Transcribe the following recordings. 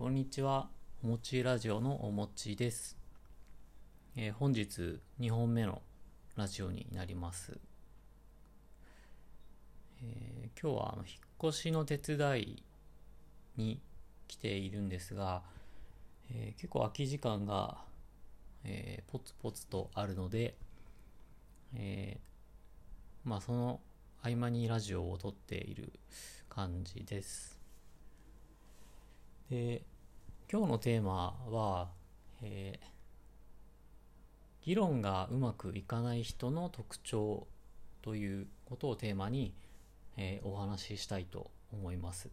こんにちは。おもちラジオのおもちです。えー本日2本目のラジオになります。えー今日はあの引っ越しの手伝いに来ているんですが、えー結構空き時間が、えーポツポツとあるので、えーまあその合間にラジオを撮っている感じです。で、今日のテーマは、えー議論がうまくいかない人の特徴ということをテーマに、えーお話ししたいと思います。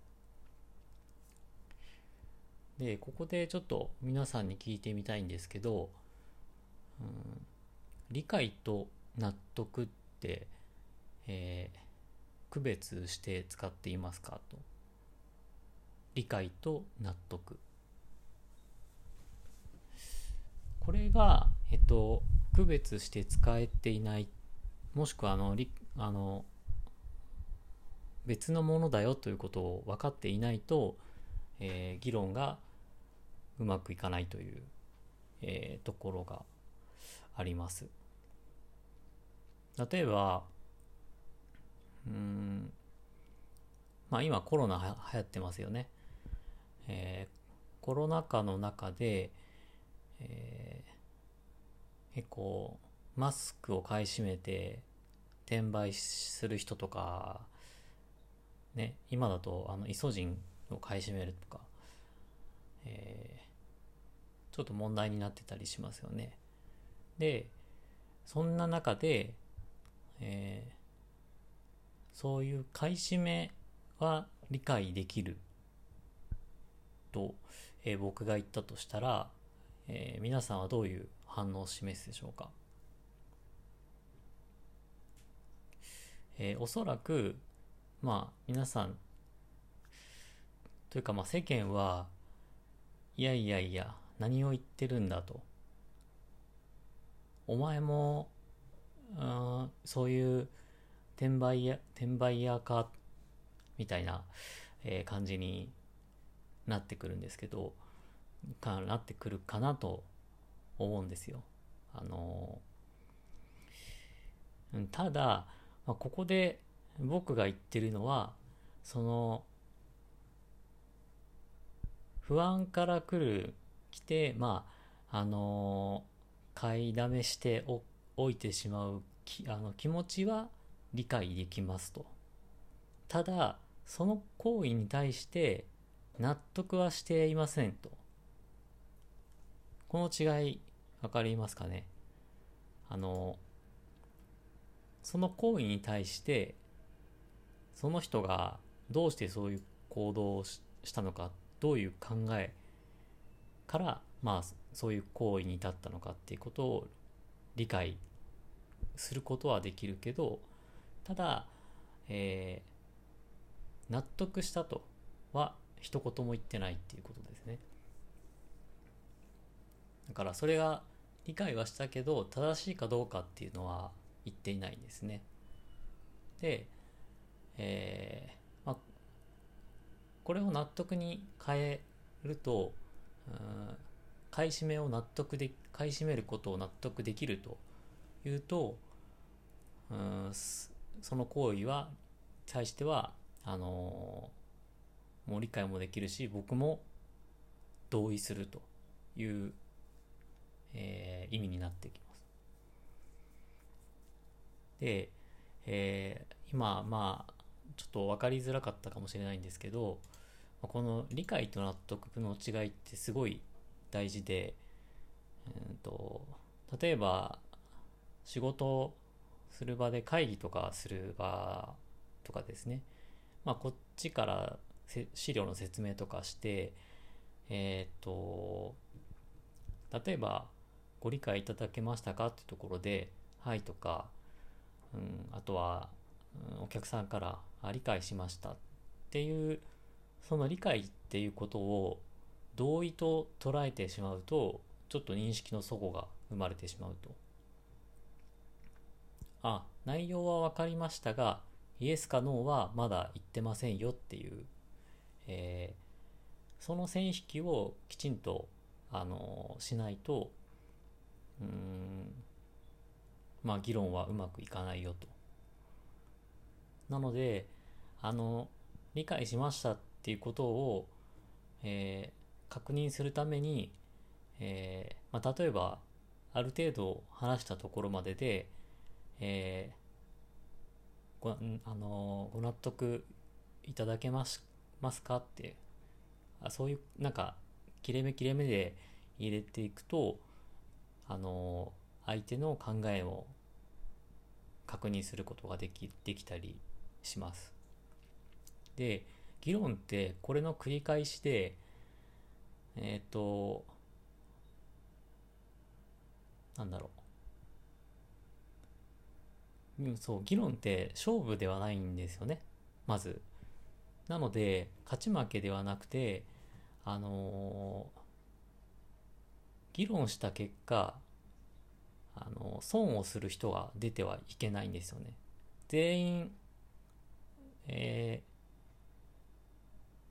で、ここでちょっと皆さんに聞いてみたいんですけど、うん理解と納得って、えー区別して使っていますかと。理解と納得。これが、えっと、区別して使えていない、もしくはあの、あの、別のものだよということを分かっていないと、えー議論がうまくいかないという、えーところがあります。例えば、うん、まあ今コロナは流行ってますよね。えーコロナ禍の中で、えー結構マスクを買い占めて転売する人とか、ね、今だとあのイソジンを買い占めるとか、えーちょっと問題になってたりしますよね。で、そんな中で、えーそういう買い占めは理解できると、えー僕が言ったとしたら、えー皆さんはどういう反応を示すでしょうか、えーおそらくまあ皆さんというかまあ世間はいやいやいや何を言ってるんだと。お前もうーんそういう転売屋転売屋かみたいな、えー感じになってくるんですけどかなってくるかなと思うんですよ。あのただ、まあ、ここで僕が言ってるのはその不安から来る来てまああの買いだめしておおいてしまうきあの気持ちは理解できますと。ただその行為に対して納得はしていませんと。この違い分かりますかね？あのその行為に対してその人がどうしてそういう行動をししたのかどういう考えからまあそういう行為に至ったのかっていうことを理解することはできるけどただ、えー納得したとは一言も言ってないっていうことですね。だからそれが理解はしたけど正しいかどうかっていうのは言っていないんですね。で、えーまあ、これを納得に変えると買い占めを納得で買い占めることを納得できるというとうんその行為は対してはあのもう理解もできるし僕も同意するという、えー意味になってきます。で、えー今まあちょっと分かりづらかったかもしれないんですけどこの理解と納得の違いってすごい大事で、うんと例えば仕事をする場で会議とかする場とかですね、まあ、こっちから資料の説明とかして、えっ、と、例えば、ご理解いただけましたかってところで、はいとか、うん、あとは、うんお客さんから、あ、理解しましたっていう、その理解っていうことを同意と捉えてしまうと、ちょっと認識の齟齬が生まれてしまうと。あ、内容は分かりましたが、イエスかノーはまだ言ってませんよっていう、えーその線引きをきちんとあのしないとうんまあ議論はうまくいかないよと。なのであの理解しましたっていうことを、えー確認するために、えーまあ、例えばある程度話したところまでで、えーごあのご納得いただけますますか？って。あそういうなんか切れ目切れ目で入れていくとあの相手の考えを確認することができできたりします。で議論ってこれの繰り返しでえっ、となんだろう。うそう議論って勝負ではないんですよね。まず。なので勝ち負けではなくてあの議論した結果あの損をする人が出てはいけないんですよね。全員、えー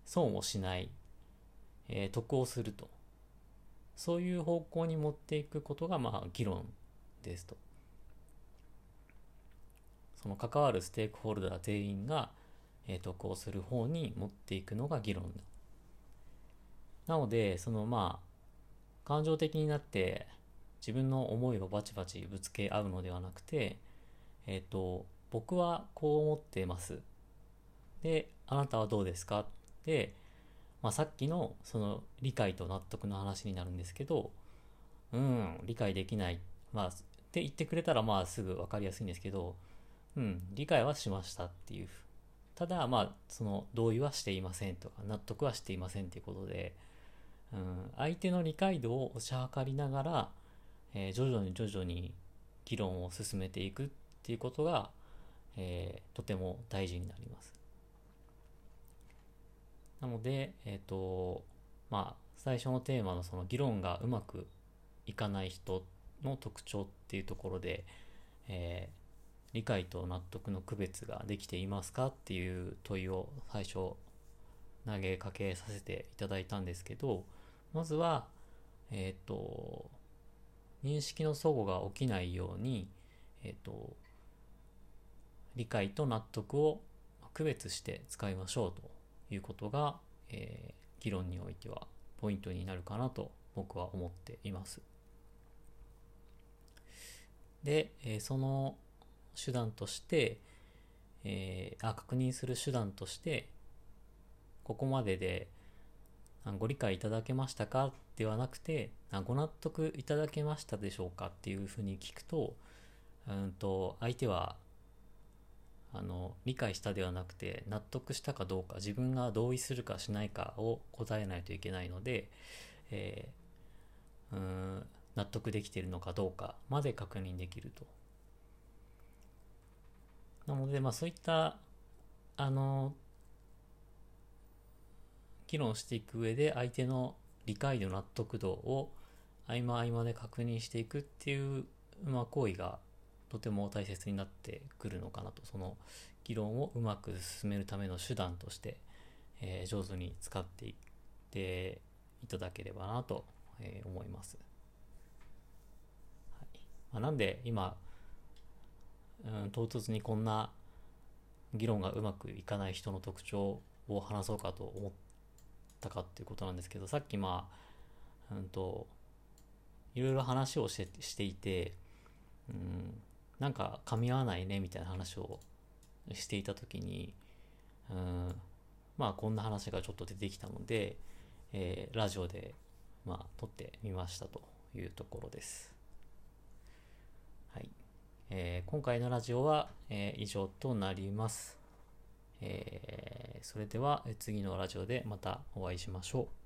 損をしない、えー得をすると。そういう方向に持っていくことがまあ議論ですと。その関わるステークホルダー全員が、えー得をする方に持っていくのが議論だ。なのでそのまあ感情的になって自分の思いをバチバチぶつけ合うのではなくてえっ、と僕はこう思ってます。であなたはどうですか？で、まあ、さっきのその理解と納得の話になるんですけどうん理解できない。まあって言ってくれたらまあすぐ分かりやすいんですけどうん理解はしましたっていうただまあその同意はしていませんとか納得はしていませんっていうことで、うん、相手の理解度を推し量りながら、えー徐々に徐々に議論を進めていくっていうことが、えーとても大事になります。なので、えっ、と、まあ、最初のテーマのその議論がうまくいかない人の特徴っていうところで、え理解と納得の区別ができていますかっていう問いを最初投げかけさせていただいたんですけど、まずは、えっ、と、認識の齟齬が起きないように、えっ、と、理解と納得を区別して使いましょうということが、えー議論においてはポイントになるかなと僕は思っています。で、えーその手段として、えーあ確認する手段としてここまででご理解いただけましたか？ではなくてあご納得いただけましたでしょうか？っていうふうに聞くとうんと相手はあの理解したではなくて納得したかどうか自分が同意するかしないかを答えないといけないので、えーうん納得できているのかどうかまで確認できると。なので、まあ、そういったあの議論していく上で相手の理解度納得度を合間合間で確認していくっていう、まあ、行為がとても大切になってくるのかなと。その議論をうまく進めるための手段として、えー上手に使っていっていただければなと、えー思います、はい。まあ、なんで今、うん、唐突にこんな議論がうまくいかない人の特徴を話そうかと思ったかっていうことなんですけどさっきまあ、うん、といろいろ話をしてしていて、うん、なんか噛み合わないねみたいな話をしていた時に、うん、まあこんな話がちょっと出てきたので、えーラジオでまあ撮ってみましたというところです。えー今回のラジオは、えー以上となります。えーそれでは次のラジオでまたお会いしましょう。